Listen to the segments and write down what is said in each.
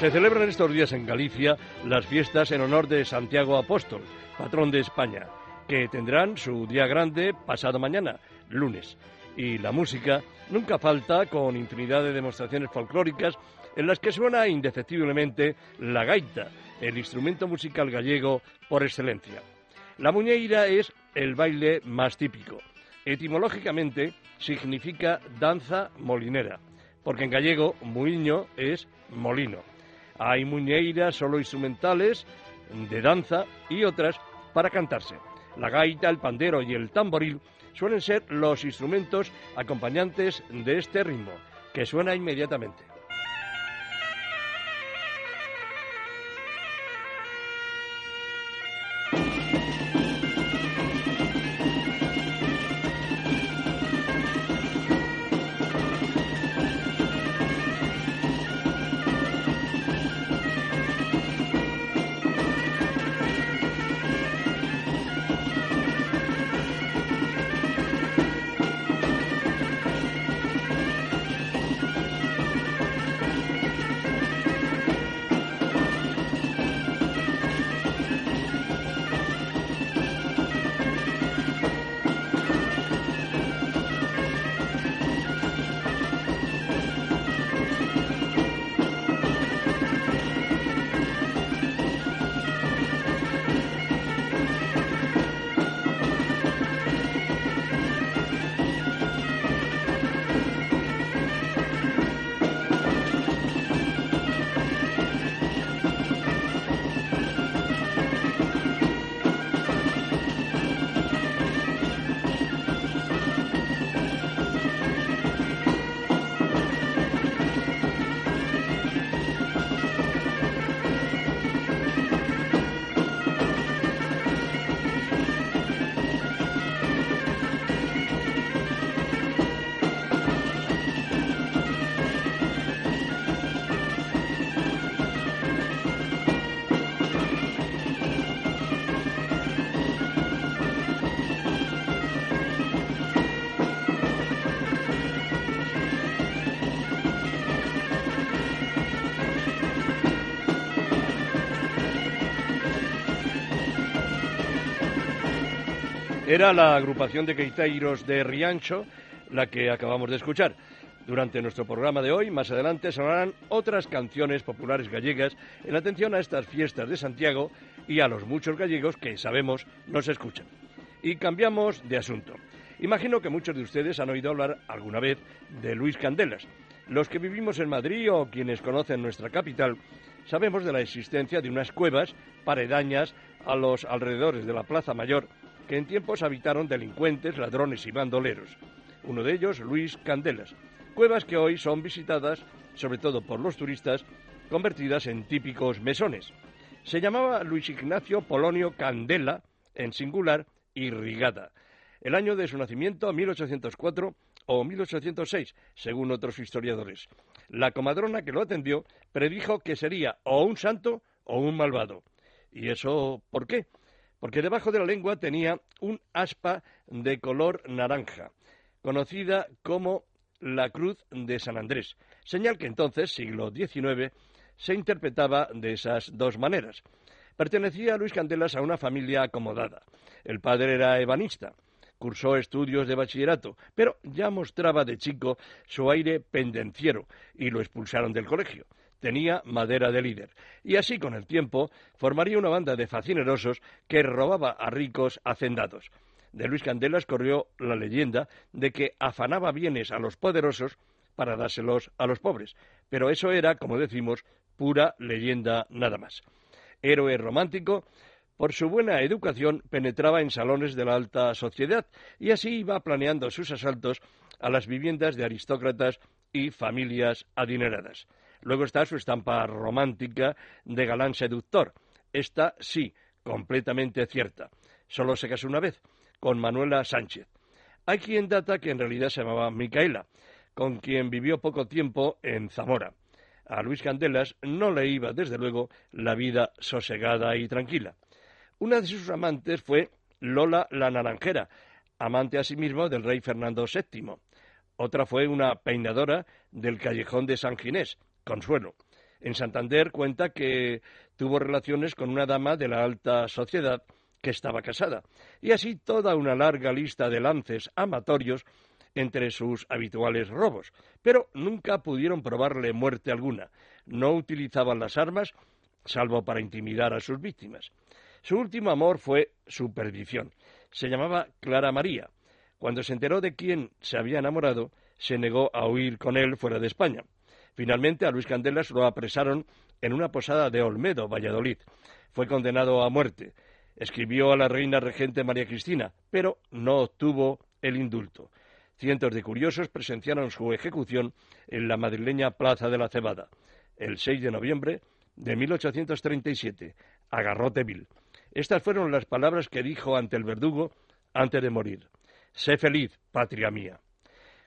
Se celebran estos días en Galicia las fiestas en honor de Santiago Apóstol, patrón de España, que tendrán su día grande pasado mañana, lunes. Y la música nunca falta con infinidad de demostraciones folclóricas en las que suena indefectiblemente la gaita, el instrumento musical gallego por excelencia. La muñeira es el baile más típico. Etimológicamente significa danza molinera, porque en gallego muiño es molino. Hay muñeiras solo instrumentales de danza y otras para cantarse. La gaita, el pandero y el tamboril suelen ser los instrumentos acompañantes de este ritmo, que suena inmediatamente. Era la agrupación de queiteiros de Riancho la que acabamos de escuchar. Durante nuestro programa de hoy, más adelante, sonarán otras canciones populares gallegas en atención a estas fiestas de Santiago y a los muchos gallegos que sabemos nos escuchan. Y cambiamos de asunto. Imagino que muchos de ustedes han oído hablar alguna vez de Luis Candelas. Los que vivimos en Madrid o quienes conocen nuestra capital sabemos de la existencia de unas cuevas paredañas a los alrededores de la Plaza Mayor que en tiempos habitaron delincuentes, ladrones y bandoleros. Uno de ellos, Luis Candelas. Cuevas que hoy son visitadas, sobre todo por los turistas, convertidas en típicos mesones. Se llamaba Luis Ignacio Polonio Candela, en singular, irrigada. El año de su nacimiento, 1804 o 1806, según otros historiadores. La comadrona que lo atendió predijo que sería o un santo o un malvado. ¿Y eso por qué? Porque debajo de la lengua tenía un aspa de color naranja, conocida como la Cruz de San Andrés, señal que entonces, siglo XIX, se interpretaba de esas dos maneras. Pertenecía a Luis Candelas a una familia acomodada. El padre era ebanista. Cursó estudios de bachillerato, pero ya mostraba de chico su aire pendenciero y lo expulsaron del colegio tenía madera de líder. Y así, con el tiempo, formaría una banda de facinerosos que robaba a ricos hacendados. De Luis Candelas corrió la leyenda de que afanaba bienes a los poderosos para dárselos a los pobres. Pero eso era, como decimos, pura leyenda nada más. Héroe romántico, por su buena educación penetraba en salones de la alta sociedad y así iba planeando sus asaltos a las viviendas de aristócratas y familias adineradas. Luego está su estampa romántica de galán seductor. Esta sí, completamente cierta. Solo se casó una vez, con Manuela Sánchez. Hay quien data que en realidad se llamaba Micaela, con quien vivió poco tiempo en Zamora. A Luis Candelas no le iba, desde luego, la vida sosegada y tranquila. Una de sus amantes fue Lola la Naranjera, amante asimismo del rey Fernando VII. Otra fue una peinadora del callejón de San Ginés, Consuelo. En Santander cuenta que tuvo relaciones con una dama de la alta sociedad que estaba casada, y así toda una larga lista de lances amatorios entre sus habituales robos, pero nunca pudieron probarle muerte alguna. No utilizaban las armas, salvo para intimidar a sus víctimas. Su último amor fue su perdición. Se llamaba Clara María. Cuando se enteró de quién se había enamorado, se negó a huir con él fuera de España. Finalmente, a Luis Candelas lo apresaron en una posada de Olmedo, Valladolid. Fue condenado a muerte. Escribió a la reina regente María Cristina, pero no obtuvo el indulto. Cientos de curiosos presenciaron su ejecución en la madrileña Plaza de la Cebada, el 6 de noviembre de 1837, a garrote vil. Estas fueron las palabras que dijo ante el verdugo antes de morir. Sé feliz, patria mía.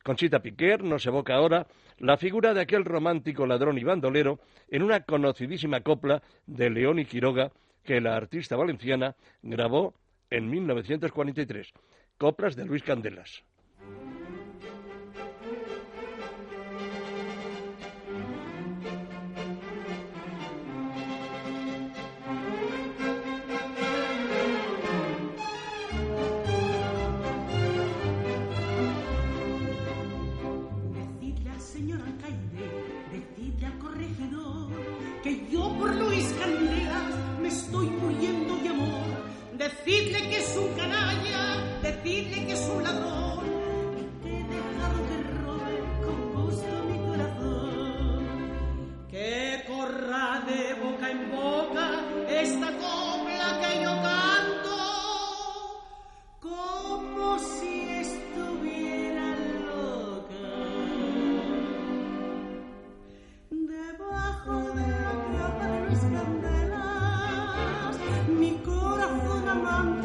Conchita Piquer nos evoca ahora la figura de aquel romántico ladrón y bandolero en una conocidísima copla de León y Quiroga que la artista valenciana grabó en 1943, coplas de Luis Candelas. Decidle que es un canalla, decidle que es un ladrón que he dejado que robe con gusto mi corazón. Que corra de boca en boca esta copla que yo canto, como si estuviera loca. Debajo de la capa de mis corazón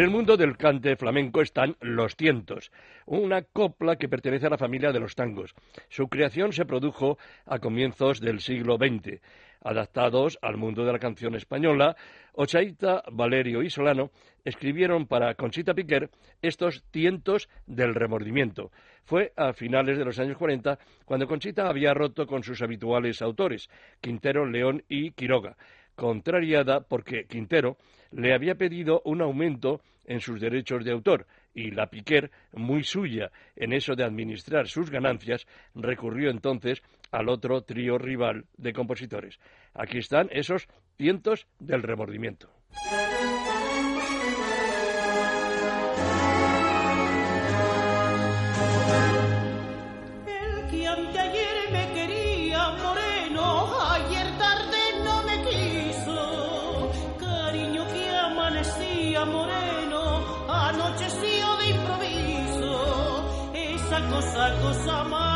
En el mundo del cante flamenco están los tientos, una copla que pertenece a la familia de los tangos. Su creación se produjo a comienzos del siglo XX. Adaptados al mundo de la canción española, Ochaita, Valerio y Solano escribieron para Conchita Piquer estos tientos del remordimiento. Fue a finales de los años 40 cuando Conchita había roto con sus habituales autores, Quintero, León y Quiroga contrariada porque Quintero le había pedido un aumento en sus derechos de autor y la Piquer, muy suya en eso de administrar sus ganancias, recurrió entonces al otro trío rival de compositores. Aquí están esos tientos del remordimiento. Cosa, cosa mala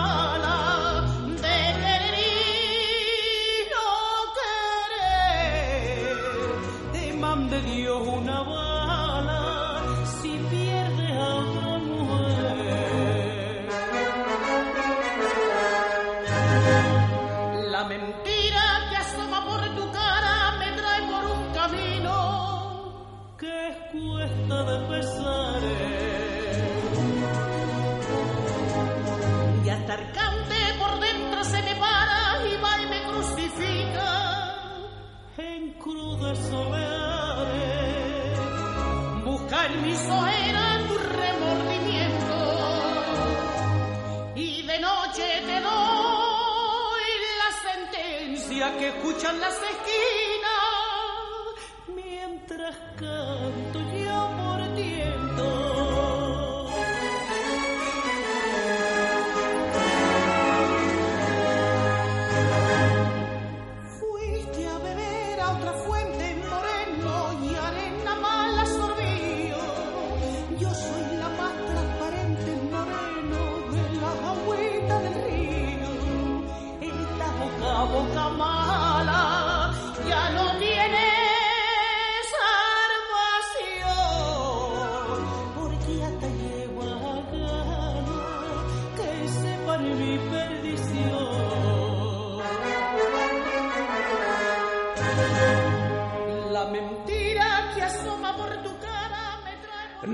escuchan las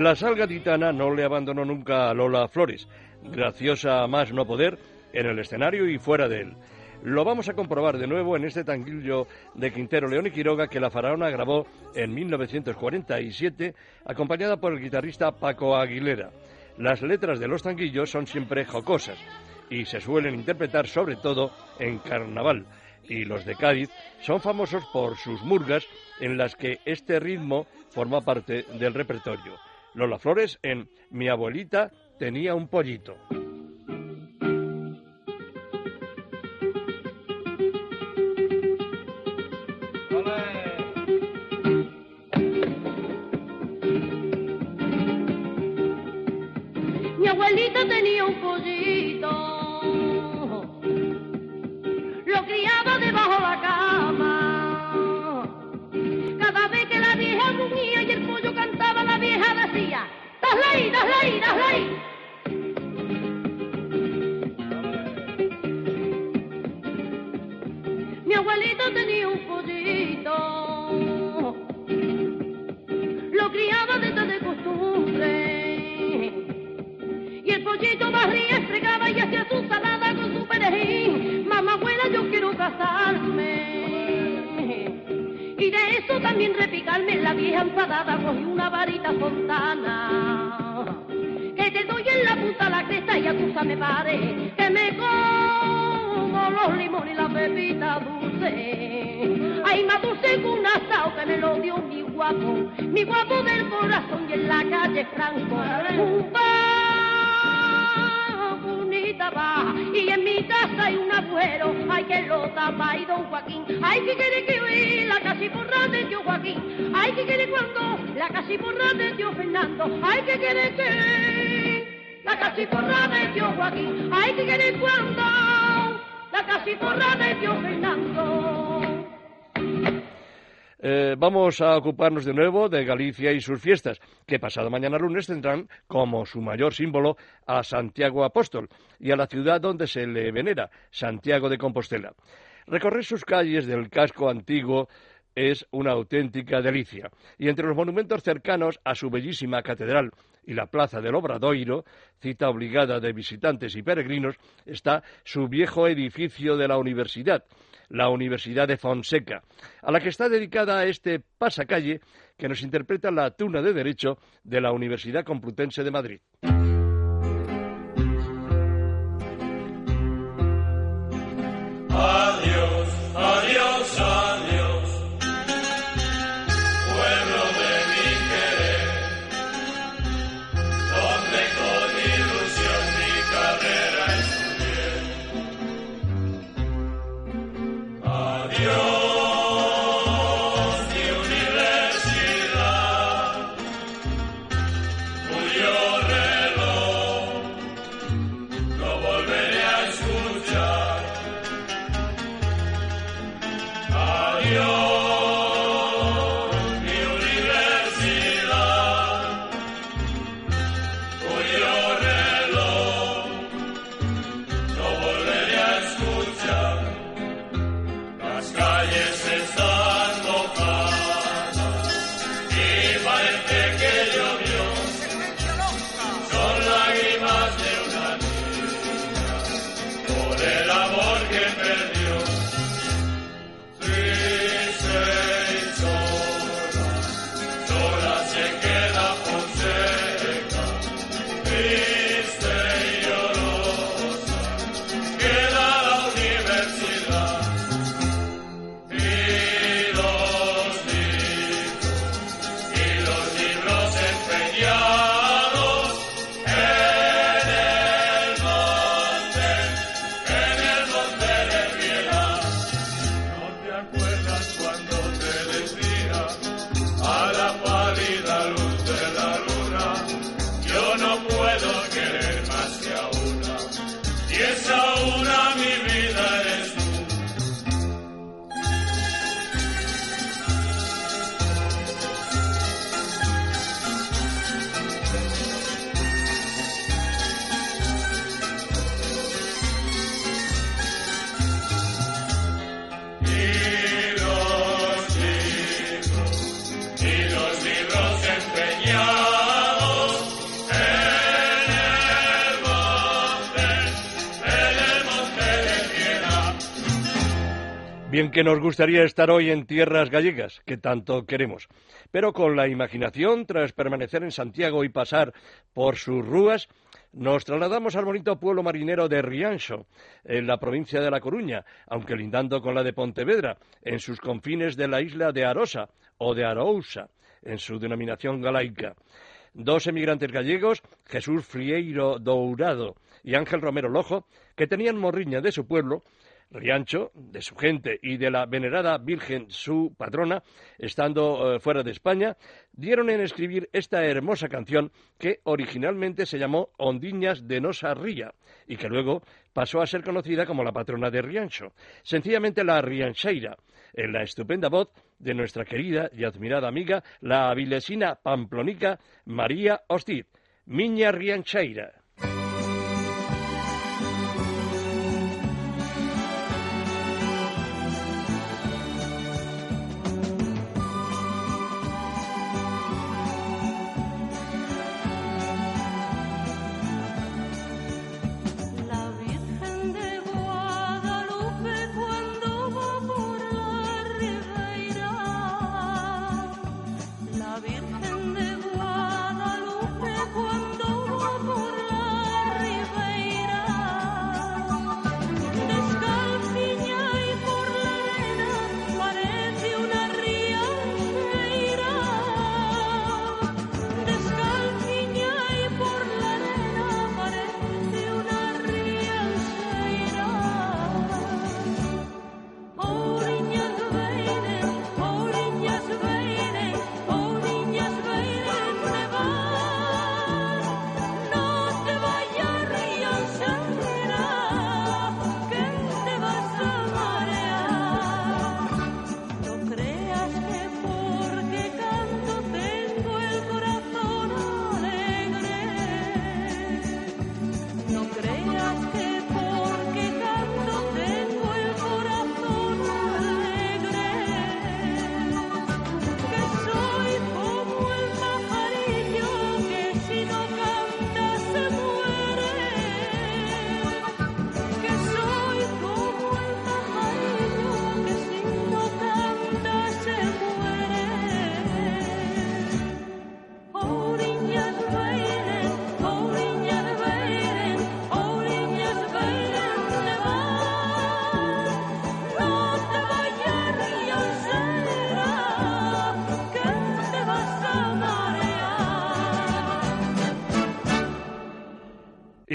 La sal gaditana no le abandonó nunca a Lola Flores, graciosa más no poder en el escenario y fuera de él. Lo vamos a comprobar de nuevo en este tanguillo de Quintero León y Quiroga que la faraona grabó en 1947, acompañada por el guitarrista Paco Aguilera. Las letras de los tanguillos son siempre jocosas y se suelen interpretar sobre todo en carnaval. Y los de Cádiz son famosos por sus murgas en las que este ritmo forma parte del repertorio. Lola Flores en Mi abuelita tenía un pollito. La punta la cresta y acusa me pare. Que me como los limones y la pepita dulce. Ay, más dulce que un asado que me lo dio mi guapo. Mi guapo del corazón y en la calle Franco. Un bonita va y en mi casa hay un abuelo, ay que lo tapa y don Joaquín, ay que quiere que oí la casi porra de tío Joaquín, ay que quiere cuando la casi porra de tío Fernando, ay que quiere que la de Joaquín, ay que cuando la de Fernando. Eh, vamos a ocuparnos de nuevo de Galicia y sus fiestas, que pasado mañana lunes tendrán como su mayor símbolo a Santiago Apóstol y a la ciudad donde se le venera, Santiago de Compostela. Recorrer sus calles del casco antiguo es una auténtica delicia. Y entre los monumentos cercanos a su bellísima catedral y la plaza del Obradoiro, cita obligada de visitantes y peregrinos, está su viejo edificio de la universidad, la Universidad de Fonseca, a la que está dedicada este pasacalle que nos interpreta la tuna de Derecho de la Universidad Complutense de Madrid. Bien que nos gustaría estar hoy en tierras gallegas, que tanto queremos, pero con la imaginación, tras permanecer en Santiago y pasar por sus rúas, nos trasladamos al bonito pueblo marinero de Rianxo, en la provincia de La Coruña, aunque lindando con la de Pontevedra, en sus confines de la isla de Arosa o de Arousa, en su denominación galaica. Dos emigrantes gallegos, Jesús Frieiro Dourado y Ángel Romero Lojo, que tenían morriña de su pueblo, Riancho, de su gente y de la venerada Virgen, su patrona, estando eh, fuera de España, dieron en escribir esta hermosa canción que originalmente se llamó Ondiñas de Nosa Ría y que luego pasó a ser conocida como la patrona de Riancho, sencillamente la Riancheira, en la estupenda voz de nuestra querida y admirada amiga, la avilesina pamplonica María Hostiz, Miña Riancheira.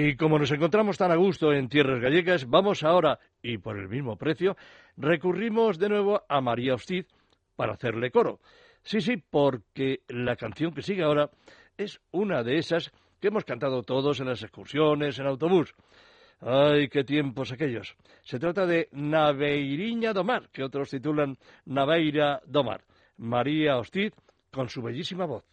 Y como nos encontramos tan a gusto en tierras gallegas, vamos ahora, y por el mismo precio, recurrimos de nuevo a María Hostiz para hacerle coro. Sí, sí, porque la canción que sigue ahora es una de esas que hemos cantado todos en las excursiones, en autobús. ¡Ay, qué tiempos aquellos! Se trata de Naveiriña do Mar, que otros titulan Naveira do Mar. María Hostiz, con su bellísima voz.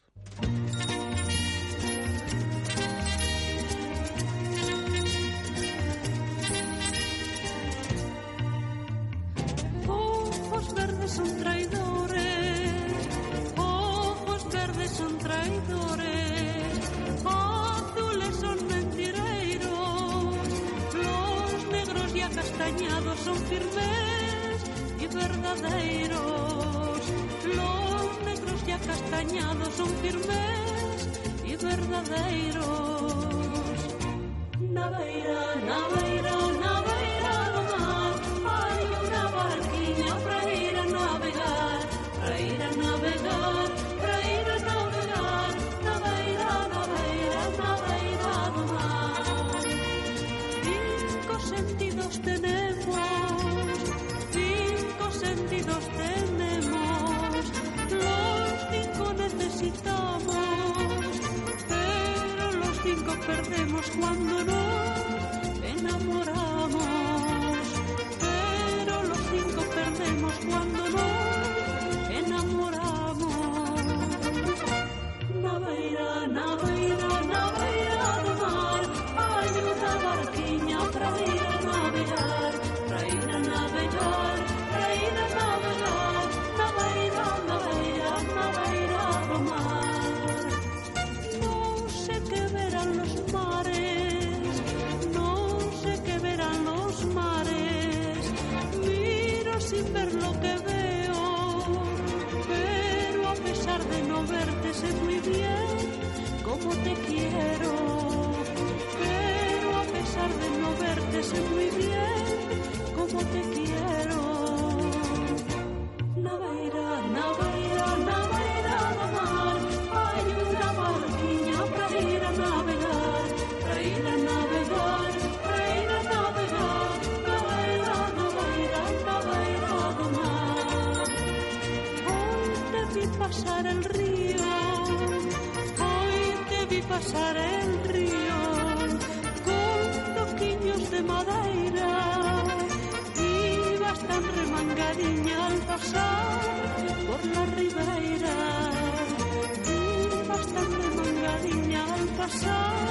son traidores, ojos verdes son traidores, azules son mentireiros, los negros y acastañados son firmes y verdaderos, los negros y acastañados son firmes y verdaderos. Pasar por la ribeira, ibas tan remangadiña al pasar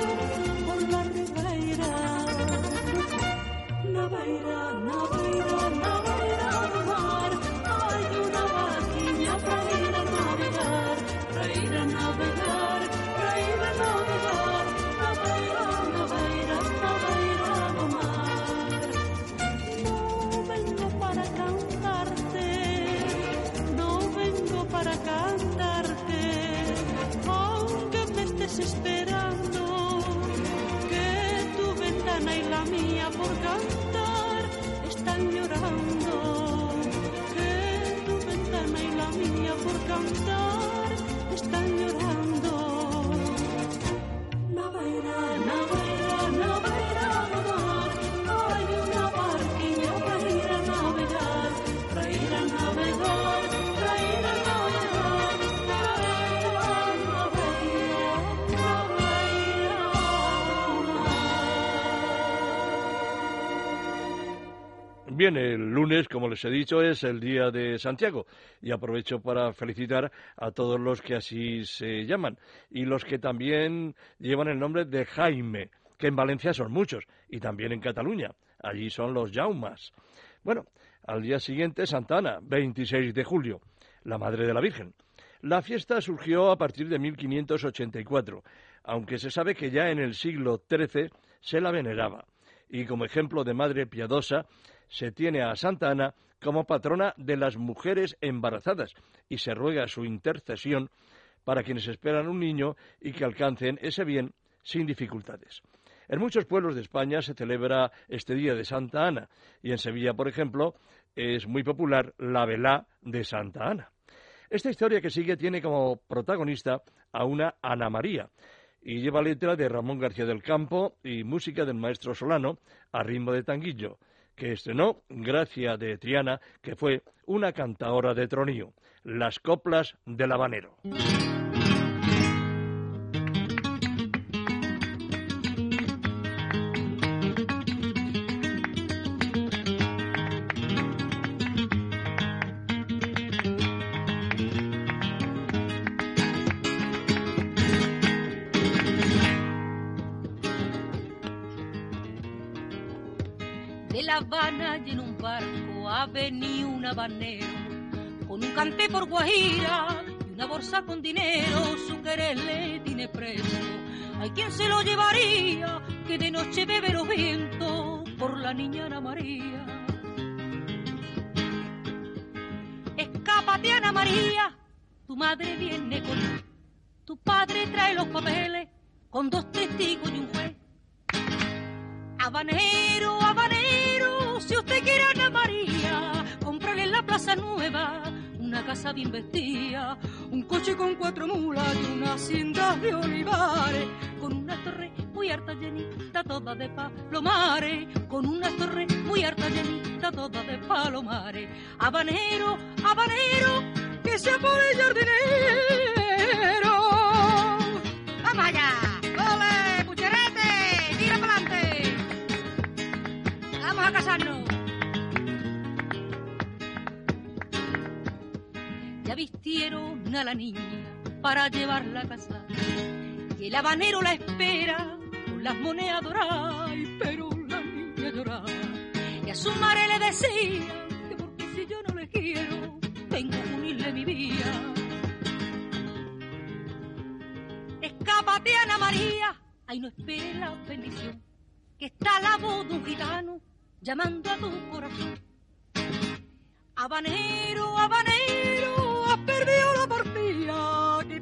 El lunes, como les he dicho, es el día de Santiago y aprovecho para felicitar a todos los que así se llaman y los que también llevan el nombre de Jaime, que en Valencia son muchos y también en Cataluña. Allí son los Jaumas. Bueno, al día siguiente Santa Ana, 26 de julio, la Madre de la Virgen. La fiesta surgió a partir de 1584, aunque se sabe que ya en el siglo XIII se la veneraba. Y como ejemplo de madre piadosa, se tiene a Santa Ana como patrona de las mujeres embarazadas y se ruega su intercesión para quienes esperan un niño y que alcancen ese bien sin dificultades. En muchos pueblos de España se celebra este día de Santa Ana y en Sevilla, por ejemplo, es muy popular la velá de Santa Ana. Esta historia que sigue tiene como protagonista a una Ana María y lleva letra de Ramón García del Campo y música del maestro Solano a ritmo de tanguillo, que estrenó Gracia de Triana, que fue una cantaora de tronío, las coplas del habanero. Habanero con un cante por Guajira y una bolsa con dinero. Su querer le tiene preso. Hay quien se lo llevaría que de noche bebe los vientos por la niña Ana María. Escápate Ana María, tu madre viene con tu padre trae los papeles con dos testigos y un juez. Habanero, Plaza Nueva una casa bien vestida, un coche con cuatro mulas y una hacienda de olivares, con una torre muy harta llenita toda de palomares, con una torre muy harta llenita toda de palomares. Habanero, habanero, que se pone el jardinero. Ya vistieron a la niña para llevarla a casa. Y el habanero la espera con las monedas doradas. Pero la niña lloraba. Y a su madre le decía que porque si yo no le quiero, tengo que unirle mi vida. Escápate, Ana María. Ay, no esperes la bendición. Que está la voz de un gitano llamando a tu corazón. Habanero, habanero,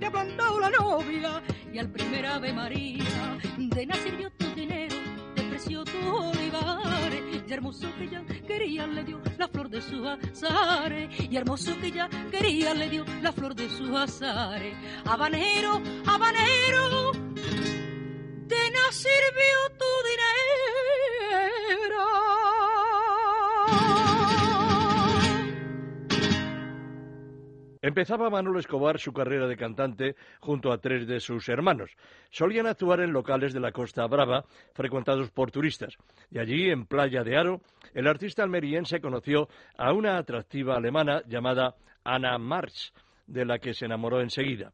has perdido la que te al primer Ave María. De nacer tu dinero, de precio tu olivares, y hermoso que ella quería le dio la flor de sus azares, y hermoso que ella quería le dio la flor de sus azares. Habanero, habanero, de nacer tu dinero. Empezaba Manolo Escobar su carrera de cantante junto a tres de sus hermanos. Solían actuar en locales de la Costa Brava, frecuentados por turistas. Y allí, en Playa de Aro, el artista almeriense conoció a una atractiva alemana llamada Anna March, de la que se enamoró enseguida.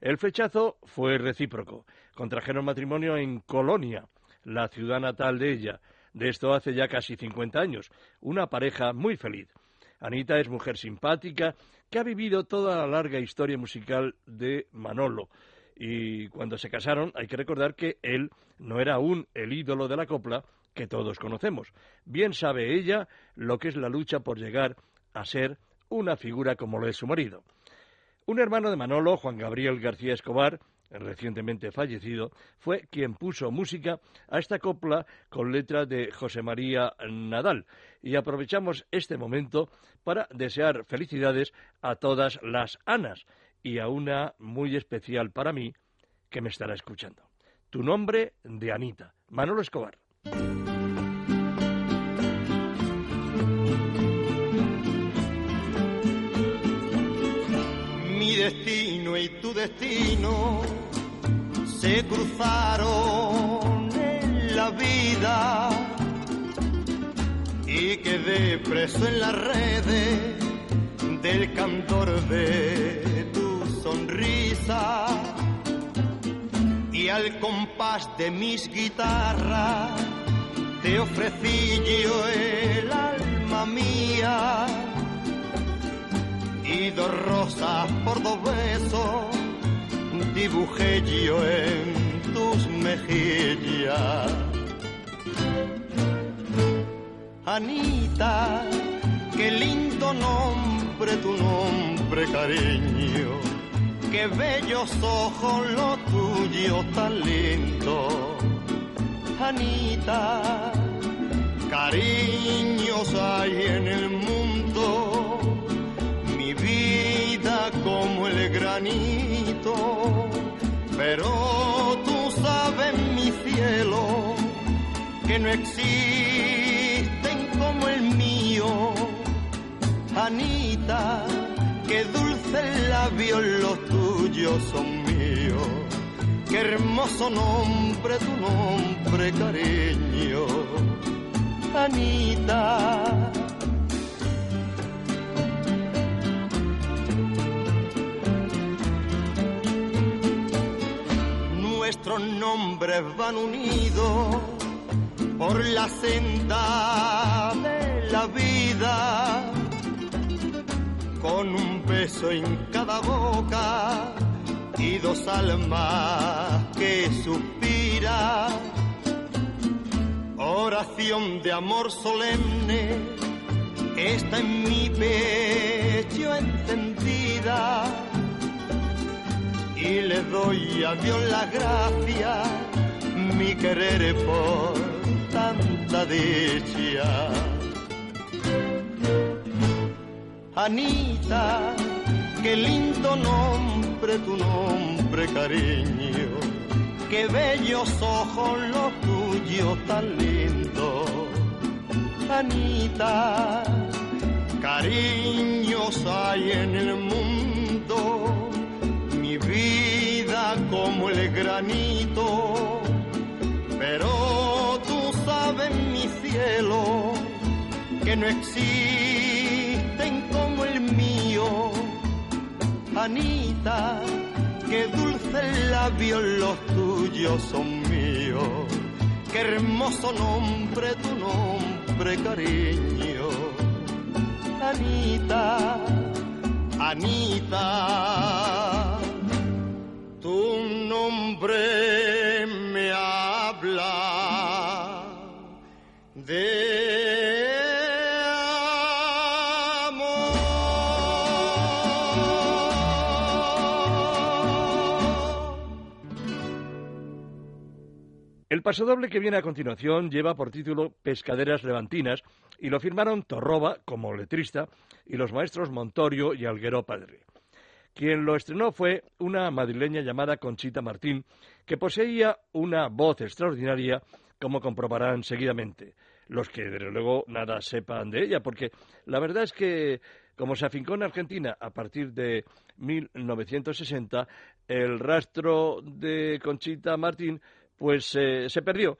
El flechazo fue recíproco. Contrajeron matrimonio en Colonia, la ciudad natal de ella. De esto hace ya casi 50 años. Una pareja muy feliz. Anita es mujer simpática que ha vivido toda la larga historia musical de Manolo. Y cuando se casaron, hay que recordar que él no era aún el ídolo de la copla que todos conocemos. Bien sabe ella lo que es la lucha por llegar a ser una figura como lo es su marido. Un hermano de Manolo, Juan Gabriel García Escobar, recientemente fallecido, fue quien puso música a esta copla con letra de José María Nadal. Y aprovechamos este momento para desear felicidades a todas las Anas y a una muy especial para mí que me estará escuchando. Tu nombre de Anita, Manolo Escobar. Mi destino y tu destino se cruzaron en la vida y quedé preso en las redes del cantor de tu sonrisa y al compás de mis guitarras te ofrecí yo el alma mía y dos rosas por dos besos dibujé yo en tus mejillas. Anita, qué lindo nombre, tu nombre, cariño. Qué bellos ojos, lo tuyo tan lindo. Anita, cariños hay en el mundo. Como el granito. Pero tú sabes, mi cielo, que no existen como el mío. Anita, qué dulce labios los tuyos son míos. Qué hermoso nombre, tu nombre, cariño. Anita. Nuestros nombres van unidos por la senda de la vida, con un beso en cada boca y dos almas que suspiran. Oración de amor solemne está en mi pecho encendida y le doy a Dios la gracia, mi querer por tanta dicha. Anita, qué lindo nombre, tu nombre, cariño, qué bellos ojos los tuyos tan lindos. Anita, cariños hay en el mundo mi vida como el granito, pero tú sabes, mi cielo, que no existen como el mío. Anita, qué dulce labios los tuyos son míos, qué hermoso nombre, tu nombre, cariño. Anita, Anita tu nombre me habla de. El pasodoble que viene a continuación lleva por título Pescaderas Levantinas y lo firmaron Torroba como letrista y los maestros Montorio y Alguero Padre. Quien lo estrenó fue una madrileña llamada Conchita Martín, que poseía una voz extraordinaria, como comprobarán seguidamente los que desde luego nada sepan de ella, porque la verdad es que como se afincó en Argentina a partir de 1960, el rastro de Conchita Martín pues eh, se perdió.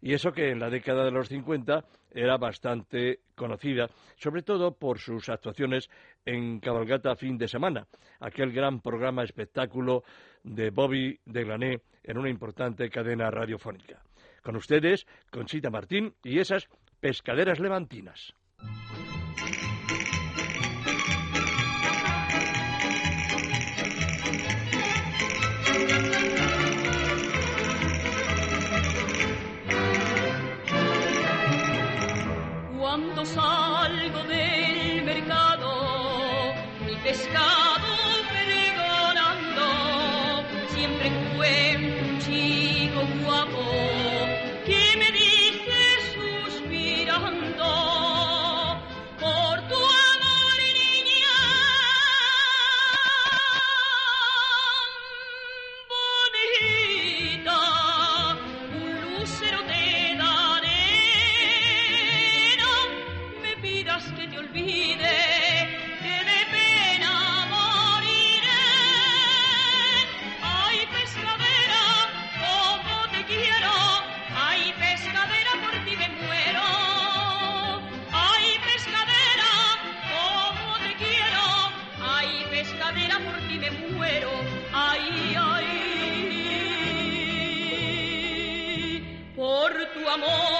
Y eso que en la década de los 50 era bastante conocida, sobre todo por sus actuaciones en Cabalgata fin de semana, aquel gran programa espectáculo de Bobby de Glané en una importante cadena radiofónica. Con ustedes, Conchita Martín y esas pescaderas levantinas. Cuando amor,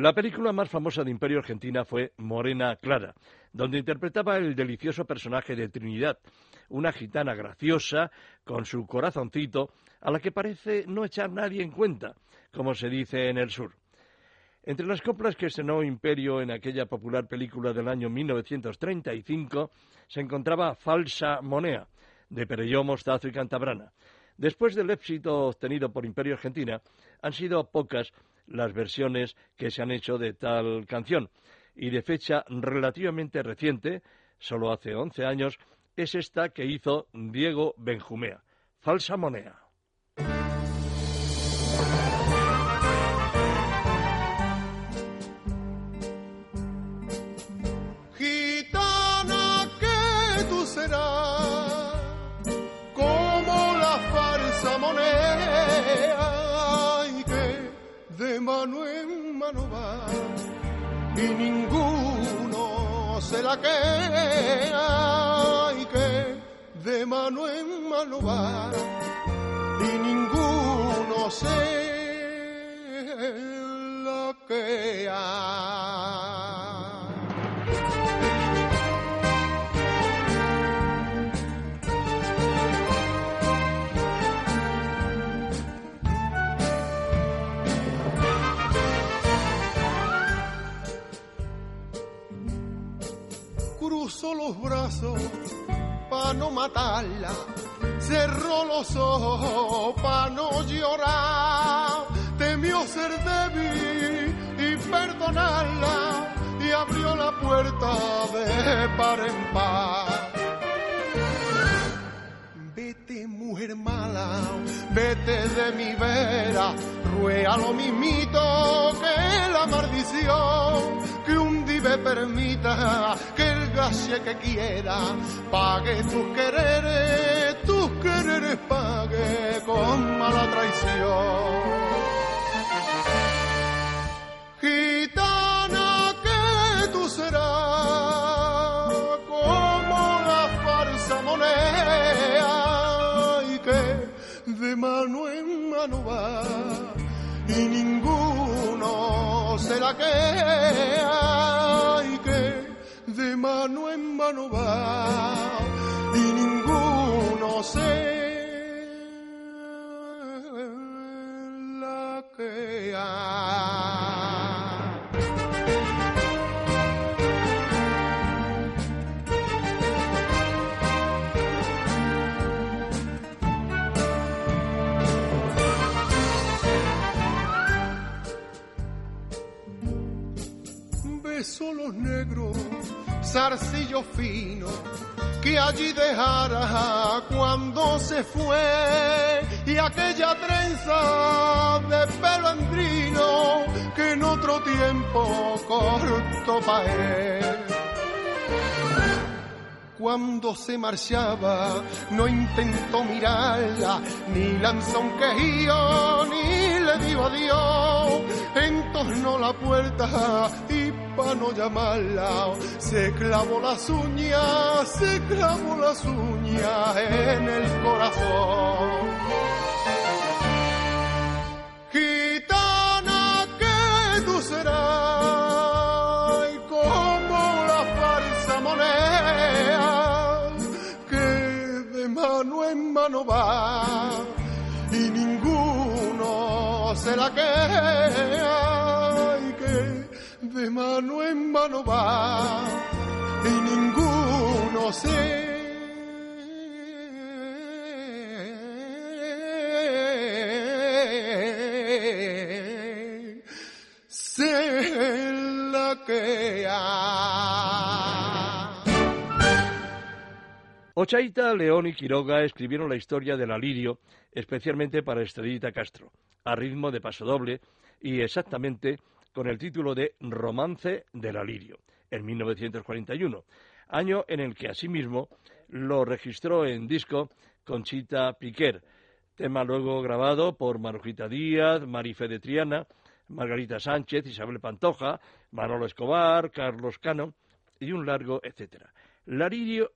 La película más famosa de Imperio Argentina fue Morena Clara, donde interpretaba el delicioso personaje de Trinidad, una gitana graciosa con su corazoncito a la que parece no echar nadie en cuenta, como se dice en el sur. Entre las coplas que estrenó Imperio en aquella popular película del año 1935 se encontraba Falsa Monea, de Perelló, Mostazo y Cantabrana. Después del éxito obtenido por Imperio Argentina, han sido pocas las versiones que se han hecho de tal canción, y de fecha relativamente reciente, solo hace 11 años, es esta que hizo Diego Benjumea, Falsa Monea. De mano en mano y ninguno se la queda y que de mano en mano y ninguno sé lo que Cruzó los brazos pa' no matarla, cerró los ojos pa' no llorar, temió ser débil y perdonarla. Y abrió la puerta de par en par. Vete mujer mala, vete de mi vera, ruega lo mismito que la maldición, que un dive permita que que quiera pague tus quereres, tus quereres pague con mala traición. Gitana que tú serás como la farsa moneda y que de mano en mano va y ninguno se la queda mano en mano va y ninguno se la queda. Besó los negros, zarcillo fino, que allí dejara cuando se fue, y aquella trenza de pelo andrino que en otro tiempo cortó pa' él. Cuando se marchaba, no intentó mirarla, ni lanzó un quejío, ni le dio adiós. Entornó la puerta y pa' no llamarla, se clavó las uñas, se clavó las uñas en el corazón. Ninguno se la queda y que de mano en mano va y ninguno se Ochaita, León y Quiroga escribieron la historia del alirio especialmente para Estrellita Castro, a ritmo de pasodoble y exactamente con el título de Romance del alirio, en 1941, año en el que asimismo lo registró en disco Conchita Piquer, tema luego grabado por Marujita Díaz, Marife de Triana, Margarita Sánchez, Isabel Pantoja, Manolo Escobar, Carlos Cano y un largo etcétera. Laririo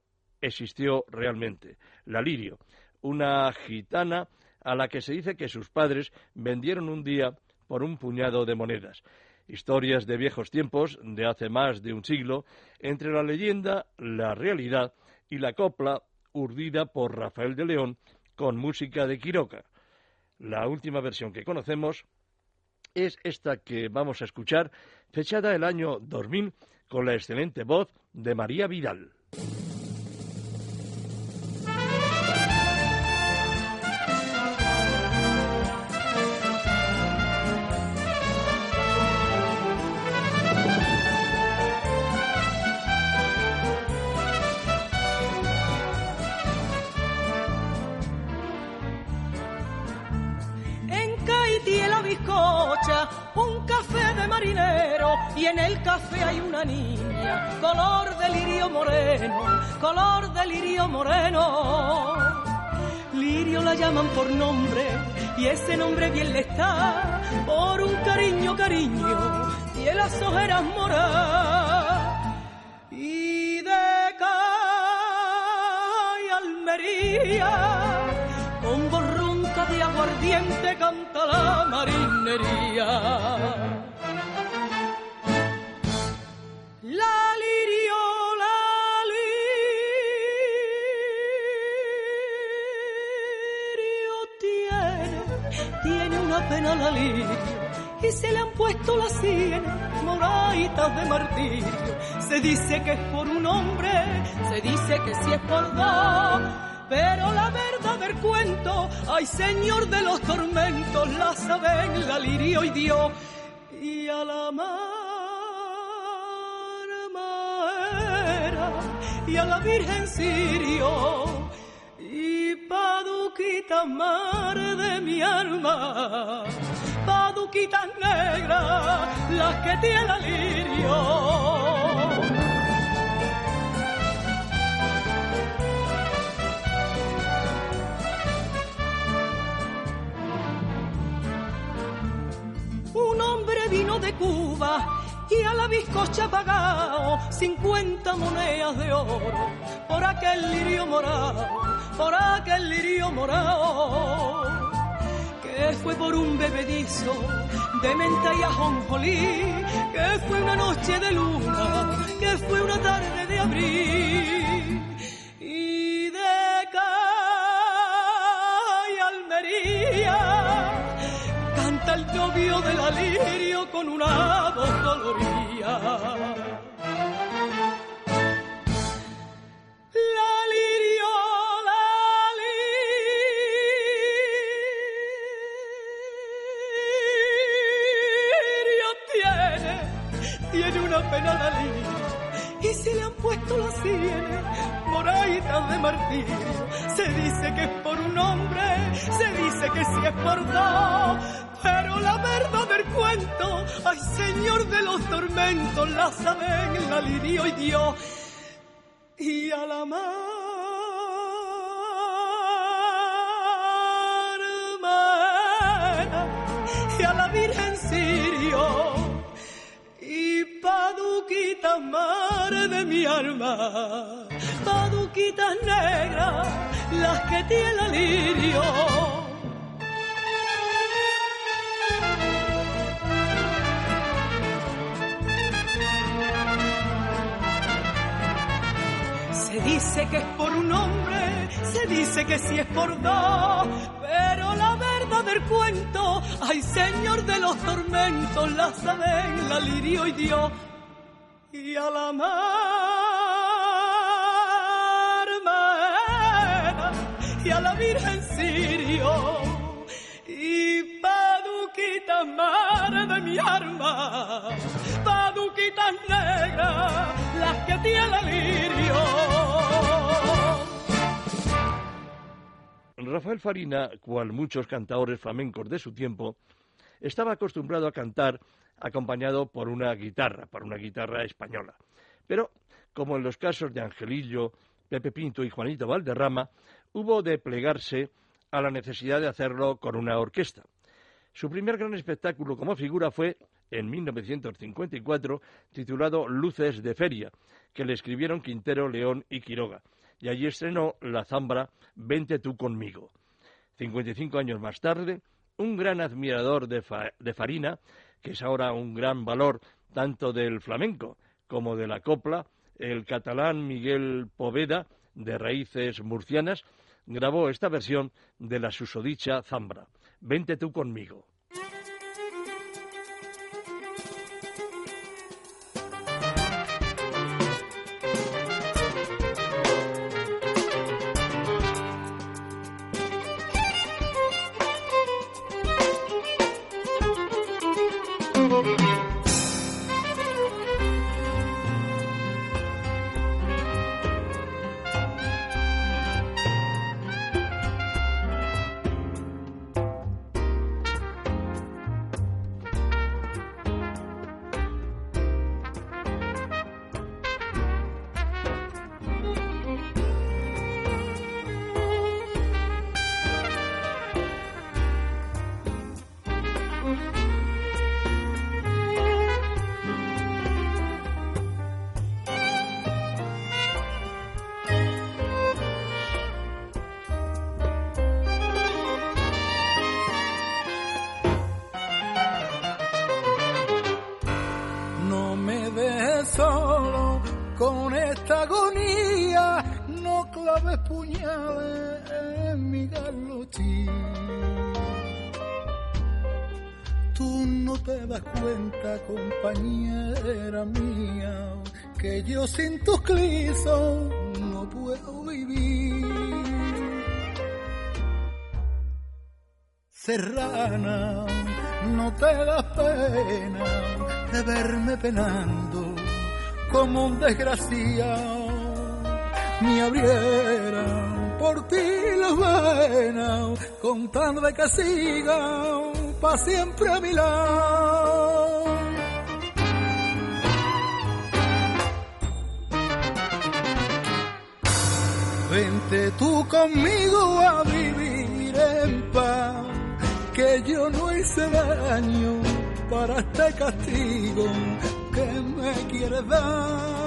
existió realmente. La Lirio, una gitana a la que se dice que sus padres vendieron un día por un puñado de monedas. Historias de viejos tiempos, de hace más de un siglo, entre la leyenda, la realidad y la copla urdida por Rafael de León con música de Quiroga. La última versión que conocemos es esta que vamos a escuchar, fechada el año 2000 con la excelente voz de María Vidal. Marinero y en el café hay una niña, color de lirio moreno, color de lirio moreno. Lirio la llaman por nombre y ese nombre bien le está por un cariño, cariño, y en las ojeras moradas. Y de Cay Almería, con borrón copa de aguardiente canta la marinería. Y se le han puesto las sienes moraitas de martirio. Se dice que es por un hombre, se dice que si es por dos, pero la verdad del cuento, ay señor de los tormentos, la saben la lirio y Dios y a la mar maera y a la Virgen Sirio paduquita mar de mi alma paduquitas negras, las que tiene lirio. Un hombre vino de Cuba y a la bizcocha pagado 50 monedas de oro por aquel lirio morado, por aquel lirio morado que fue por un bebedizo de menta y ajonjolí, que fue una noche de luna, que fue una tarde de abril. Y de Cay Almería canta el novio del alirio con una voz dolorida. Se dice que es por un hombre, se dice que sí es por dos. Pero la verdad del cuento, ay señor de los tormentos, la saben la lirio y Dios y a la mar y a la Virgen Sirio y paduquitas mar de mi alma, paduquitas negras, las que tiene el lirio. Se dice que es por un hombre, se dice que sí es por dos, pero la verdad del cuento, ay señor de los tormentos, la saben la lirio y Dios y a la mar Y paduquitas mar de mi arma, que tiene lirio. Rafael Farina, cual muchos cantaores flamencos de su tiempo, estaba acostumbrado a cantar acompañado por una guitarra, por una guitarra española. Pero, como en los casos de Angelillo, Pepe Pinto y Juanito Valderrama, hubo de plegarse a la necesidad de hacerlo con una orquesta. Su primer gran espectáculo como figura fue en 1954, titulado Luces de Feria, que le escribieron Quintero, León y Quiroga, y allí estrenó la zambra Vente tú conmigo. 55 años más tarde, un gran admirador de, de Farina, que es ahora un gran valor tanto del flamenco como de la copla, el catalán Miguel Poveda, de raíces murcianas, grabó esta versión de la susodicha zambra. Vente tú conmigo. Puñales en mi galochín. Tú no te das cuenta, compañera mía, que yo sin tus clisos no puedo vivir. Serrana, no te das pena de verme penando como un desgraciado. Ni abrieran por ti las venas con tal de que pa' siempre a mi lado. Vente tú conmigo a vivir en paz, que yo no hice daño para este castigo que me quieres dar.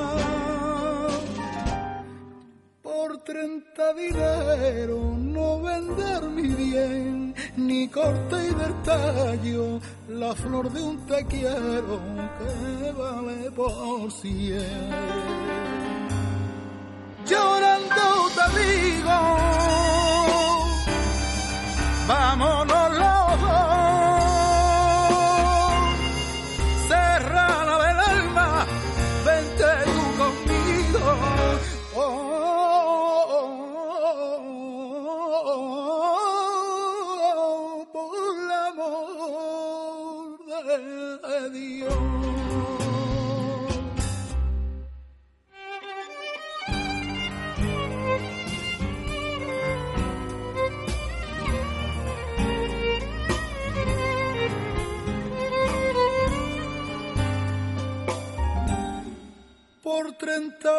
Treinta dinero no vender mi bien, ni corte y del tallo la flor de un te quiero que vale por cien. Llorando te digo, vámonos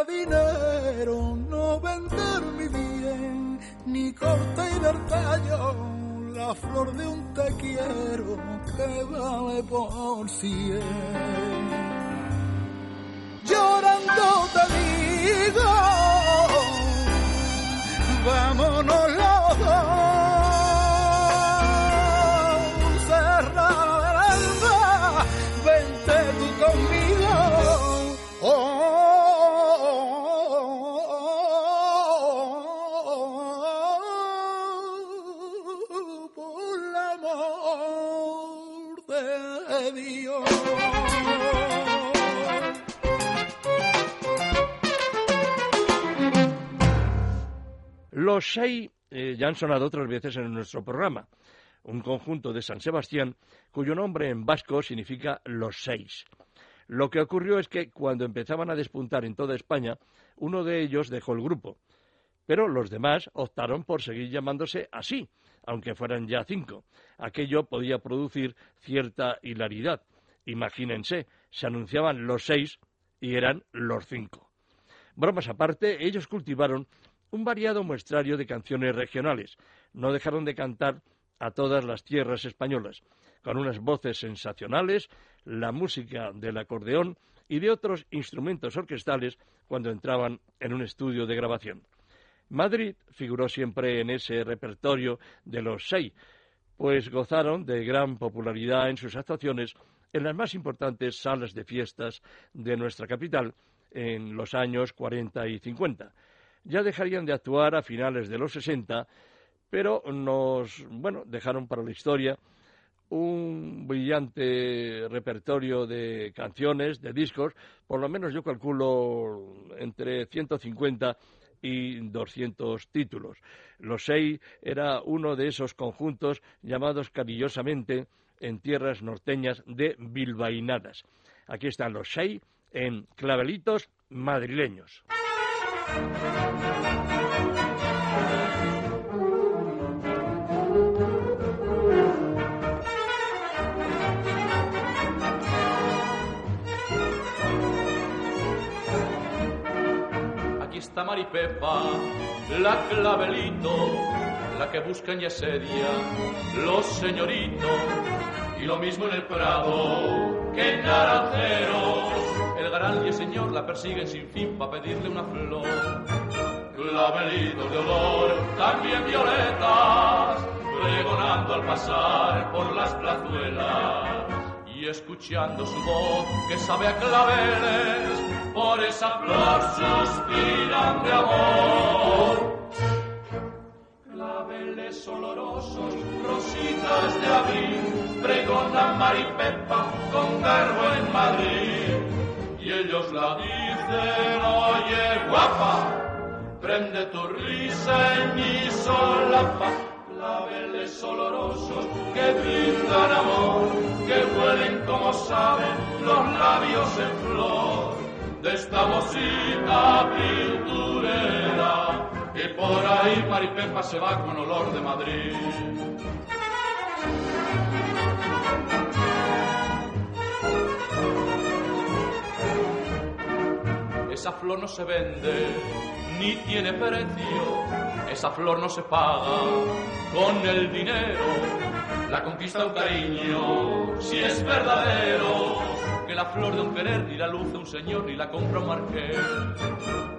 dinero no vender mi bien, ni corte y del tallo la flor de un te quiero que vale por cien. Llorando te digo, Los seis eh, ya han sonado otras veces en nuestro programa. Un conjunto de San Sebastián cuyo nombre en vasco significa los seis. Lo que ocurrió es que cuando empezaban a despuntar en toda España, uno de ellos dejó el grupo. Pero los demás optaron por seguir llamándose así, aunque fueran ya cinco. Aquello podía producir cierta hilaridad. Imagínense, se anunciaban los seis y eran los cinco. Bromas aparte, ellos cultivaron un variado muestrario de canciones regionales. No dejaron de cantar a todas las tierras españolas, con unas voces sensacionales, la música del acordeón y de otros instrumentos orquestales cuando entraban en un estudio de grabación. Madrid figuró siempre en ese repertorio de los seis, pues gozaron de gran popularidad en sus actuaciones en las más importantes salas de fiestas de nuestra capital en los años 40 y 50. Ya dejarían de actuar a finales de los 60, pero nos, bueno, dejaron para la historia un brillante repertorio de canciones, de discos, por lo menos yo calculo entre 150 y 200 títulos. Los seis era uno de esos conjuntos llamados cariñosamente en tierras norteñas de bilbainadas. Aquí están los seis en clavelitos madrileños. Aquí está Maripepa, la clavelito, la que buscan y asedia los señoritos. Y lo mismo en el Prado que en Naranjeros. Llegarán y el señor la persiguen sin fin para pedirle una flor. Clavelitos de olor, también violetas, pregonando al pasar por las plazuelas. Y escuchando su voz que sabe a claveles, por esa flor suspiran de amor. Claveles olorosos, rositas de abril, pregonan maripepa con garbo en Madrid y ellos la dicen, oye guapa, prende tu risa en mi solapa. Claveles olorosos que brindan amor, que huelen como saben los labios en flor de esta mosita pinturera. Y por ahí Maripepa se va con olor de Madrid. Esa flor no se vende ni tiene precio, esa flor no se paga con el dinero. La conquista un cariño, si es verdadero, que la flor de un querer ni la luz de un señor ni la compra un marqués.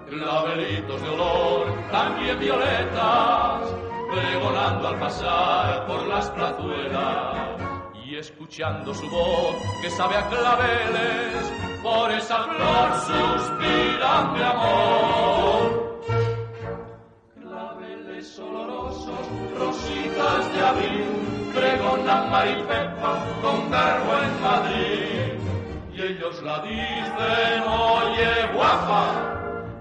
Clavelitos de olor, también violetas, pregonando al pasar por las plazuelas y escuchando su voz que sabe a claveles, por esa flor suspiran de amor. Claveles olorosos, rositas de abril, pregonan Maripepa con garbo en Madrid. Y ellos la dicen, oye guapa,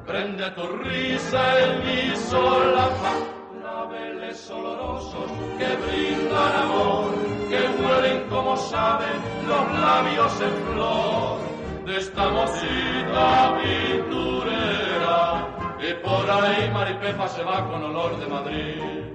prende tu risa en mi solapa. Claveles olorosos que brindan amor, que huelen como saben los labios en flor de esta mosita pinturera. Y por ahí Maripepa se va con olor de Madrid.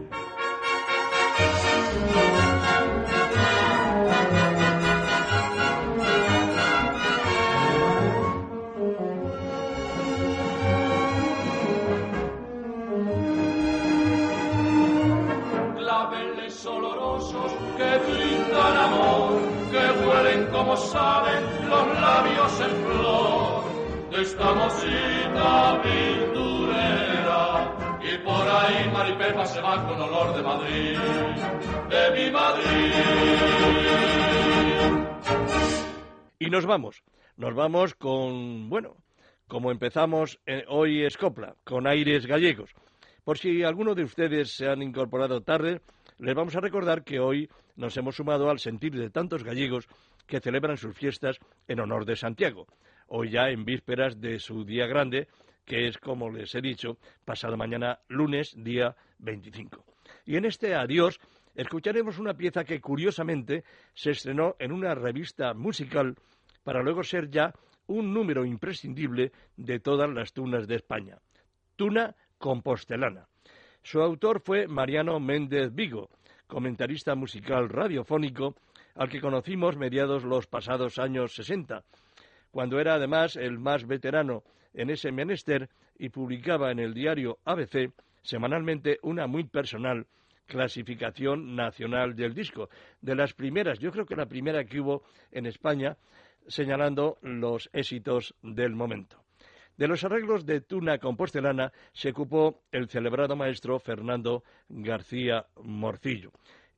Como saben los labios en flor de esta mosita pinturera. Y por ahí Maripepa se va con olor de Madrid, de mi Madrid. Y nos vamos. Nos vamos con, bueno, como empezamos eh, hoy es Copla, con aires gallegos. Por si alguno de ustedes se han incorporado tarde, les vamos a recordar que hoy nos hemos sumado al sentir de tantos gallegos que celebran sus fiestas en honor de Santiago, hoy ya en vísperas de su día grande, que es, como les he dicho, pasado mañana lunes, día 25. Y en este adiós escucharemos una pieza que curiosamente se estrenó en una revista musical para luego ser ya un número imprescindible de todas las tunas de España. Tuna compostelana. Su autor fue Mariano Méndez Vigo, comentarista musical radiofónico al que conocimos mediados los pasados años 60, cuando era además el más veterano en ese menester y publicaba en el diario ABC semanalmente una muy personal clasificación nacional del disco, de las primeras, yo creo que la primera que hubo en España, señalando los éxitos del momento. De los arreglos de Tuna Compostelana se ocupó el celebrado maestro Fernando García Morcillo,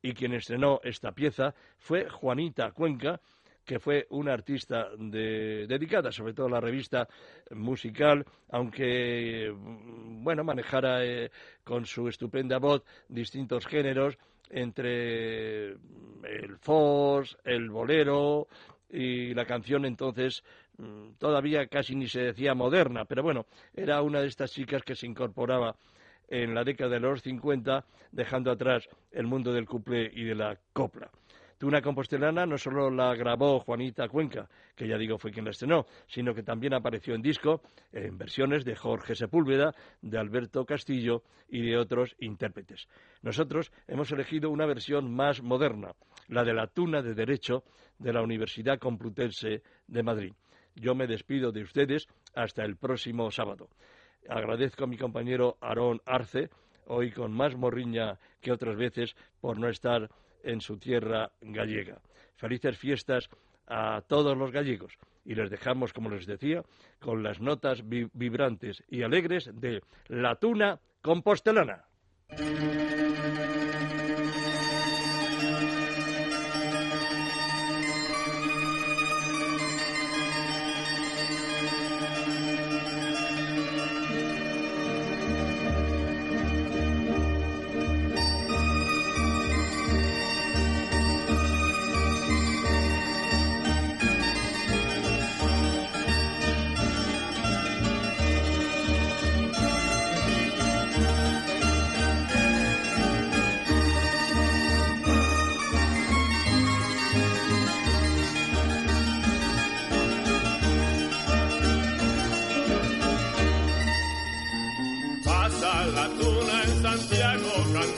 y quien estrenó esta pieza fue Juanita Cuenca, que fue una artista de, dedicada sobre todo a la revista musical, aunque bueno manejara eh, con su estupenda voz distintos géneros entre el fos, el bolero y la canción entonces mm, todavía casi ni se decía moderna, pero bueno, era una de estas chicas que se incorporaba en la década de los 50, dejando atrás el mundo del couplé y de la copla. Tuna Compostelana no solo la grabó Juanita Cuenca, que ya digo fue quien la estrenó, sino que también apareció en disco en versiones de Jorge Sepúlveda, de Alberto Castillo y de otros intérpretes. Nosotros hemos elegido una versión más moderna, la de la Tuna de Derecho de la Universidad Complutense de Madrid. Yo me despido de ustedes hasta el próximo sábado. Agradezco a mi compañero Aarón Arce, hoy con más morriña que otras veces, por no estar en su tierra gallega. Felices fiestas a todos los gallegos y les dejamos, como les decía, con las notas vibrantes y alegres de La Tuna Compostelana.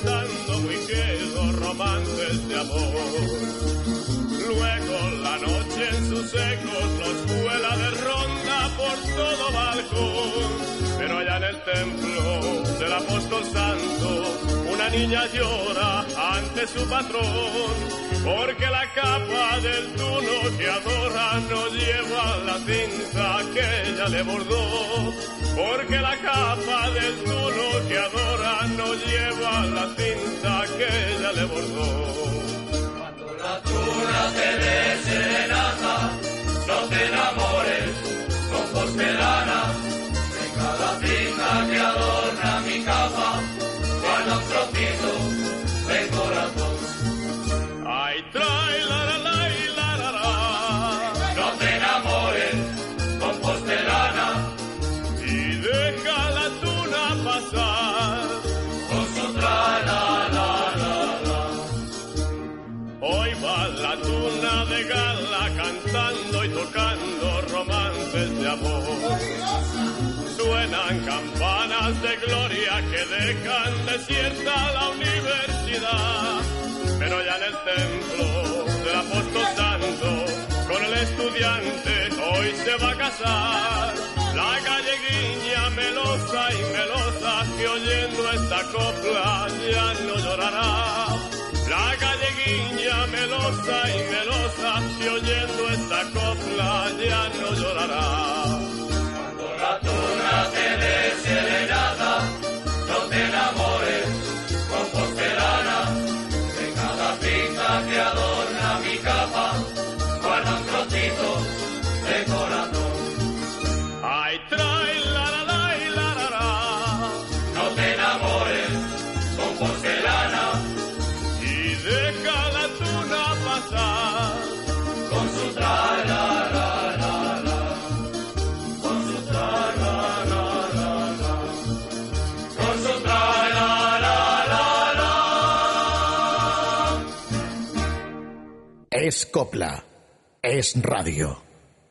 Cantando muy quedo romances de amor. Luego la noche en sus ecos los vuela de ronda por todo balcón. Pero allá en el templo del apóstol santo, una niña llora ante su patrón, porque la capa del tuno que adora no lleva la cinta que ella le bordó, porque la capa del tuno que adora no lleva la cinta que ella le bordó tocando romances de amor. Suenan campanas de gloria que dejan desierta la universidad. Pero ya en el templo del apóstol santo, con el estudiante hoy se va a casar. La galleguiña melosa y melosa que oyendo esta copla ya no llorará. La galleguiña melosa y melosa, si oyendo esta copla ya no llorará. Cuando la tuna te dé no te enamores Es copla. Es radio.